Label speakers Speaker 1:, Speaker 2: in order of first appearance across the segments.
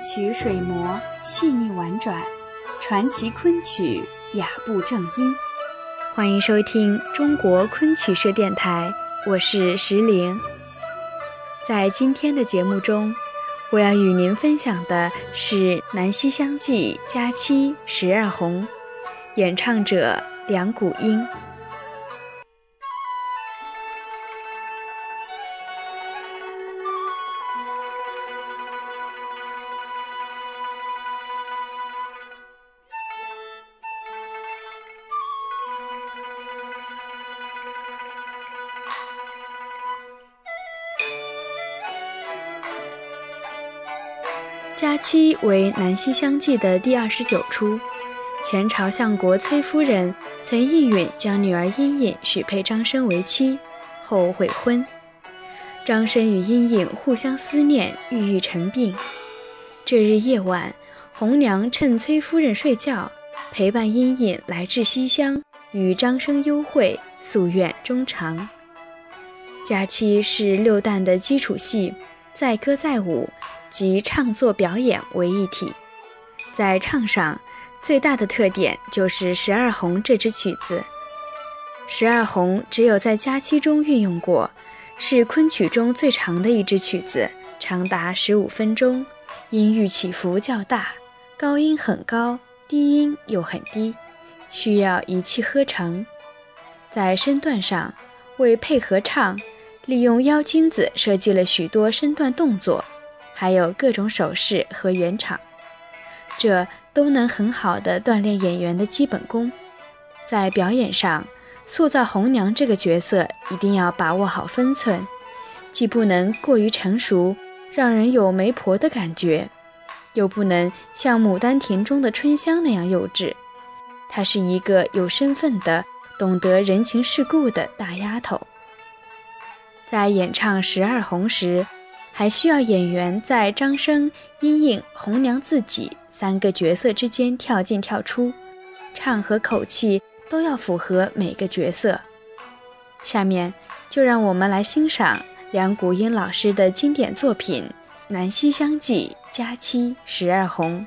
Speaker 1: 曲水磨细腻婉转，传奇昆曲雅步正音。欢迎收听中国昆曲社电台，我是石玲。在今天的节目中，我要与您分享的是《南溪乡记》佳期十二红，演唱者梁谷英。佳期为《南溪乡记》的第二十九出。前朝相国崔夫人曾意允将女儿殷胤许配张生为妻，后悔婚。张生与殷胤互相思念，郁郁成病。这日夜晚，红娘趁崔夫人睡觉，陪伴殷胤来至西厢，与张生幽会，夙愿终长。佳期是六旦的基础戏，载歌载舞。及唱作表演为一体，在唱上最大的特点就是《十二红》这支曲子。《十二红》只有在佳期中运用过，是昆曲中最长的一支曲子，长达十五分钟，音域起伏较大，高音很高，低音又很低，需要一气呵成。在身段上，为配合唱，利用腰金子设计了许多身段动作。还有各种手势和圆场，这都能很好的锻炼演员的基本功。在表演上，塑造红娘这个角色一定要把握好分寸，既不能过于成熟，让人有媒婆的感觉，又不能像《牡丹亭》中的春香那样幼稚。她是一个有身份的、懂得人情世故的大丫头。在演唱《十二红》时。还需要演员在张生、殷胤、红娘自己三个角色之间跳进跳出，唱和口气都要符合每个角色。下面就让我们来欣赏梁谷英老师的经典作品《南溪乡记·佳期十二红》。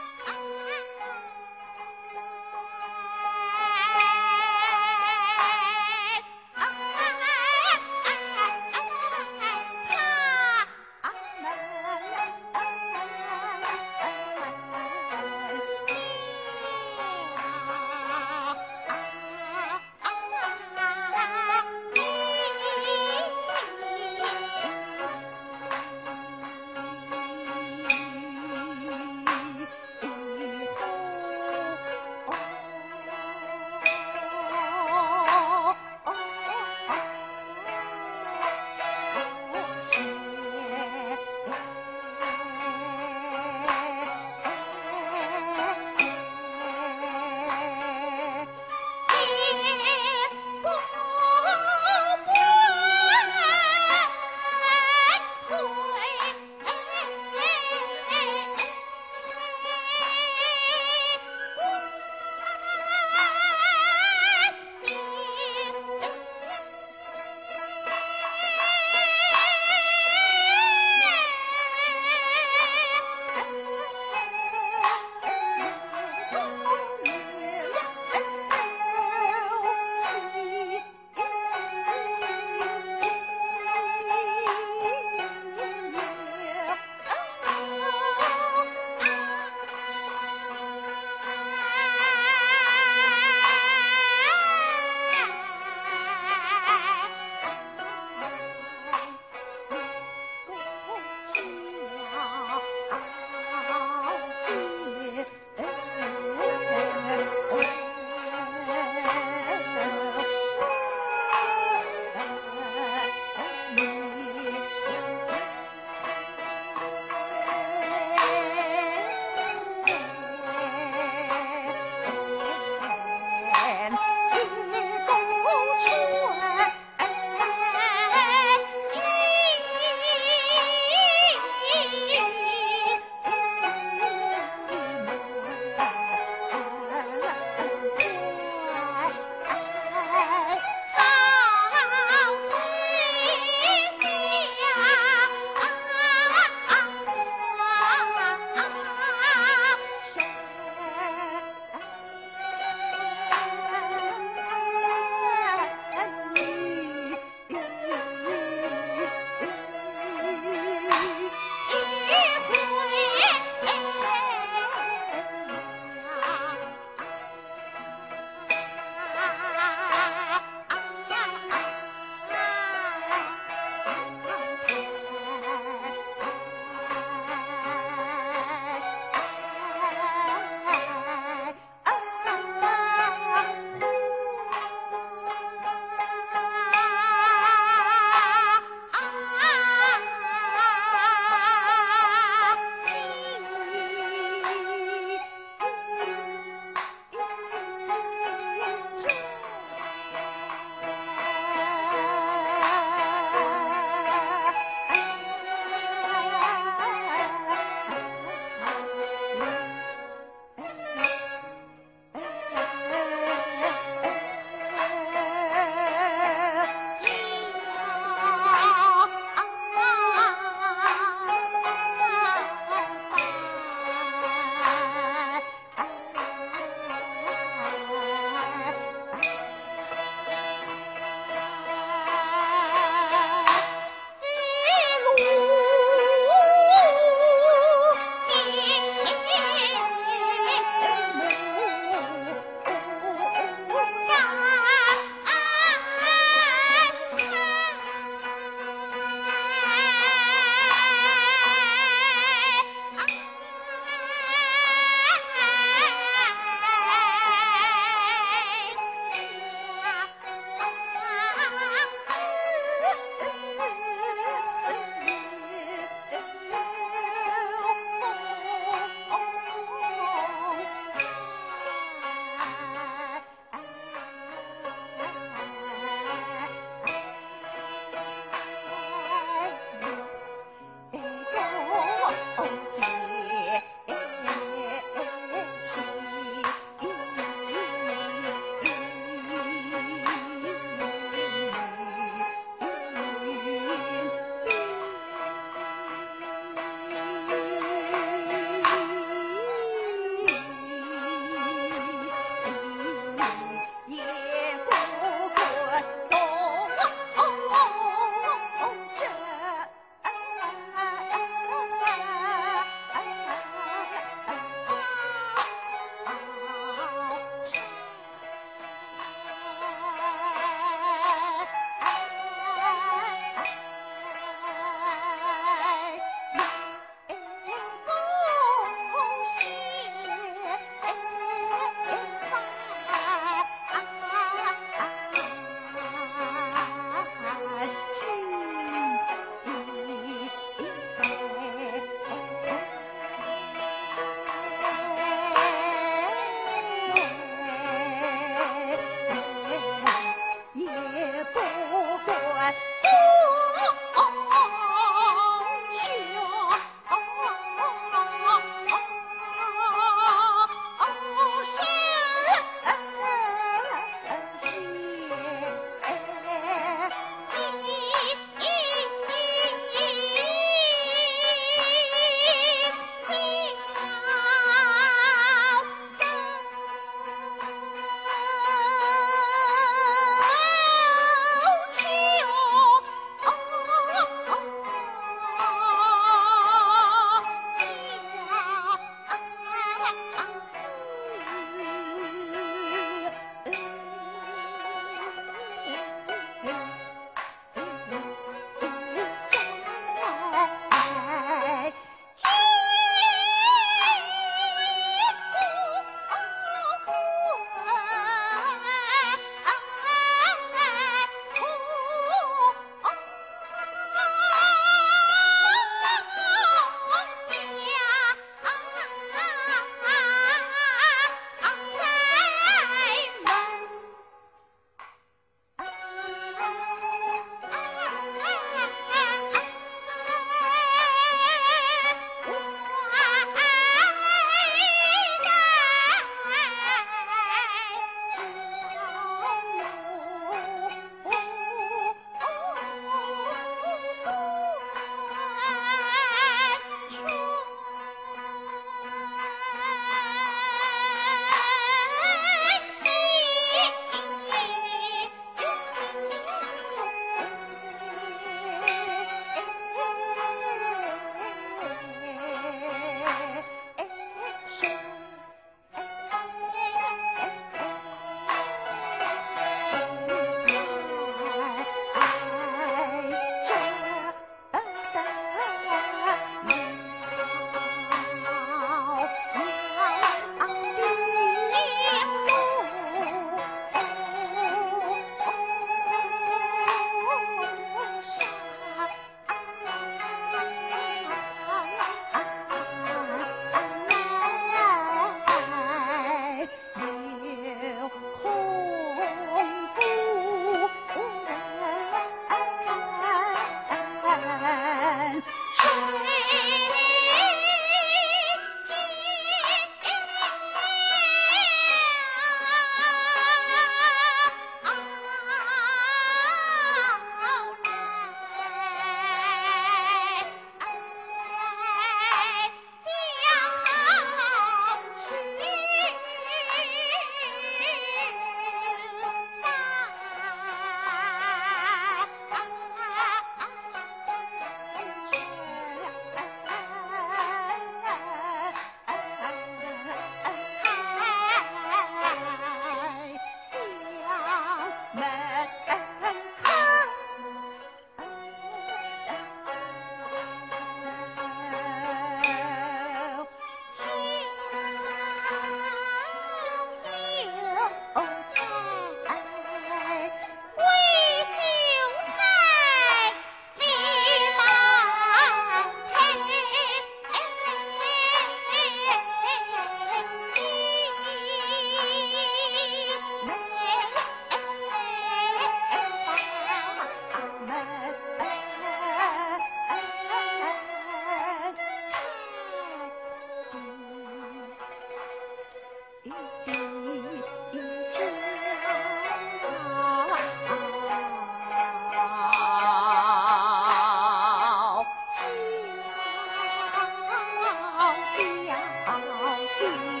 Speaker 1: 心。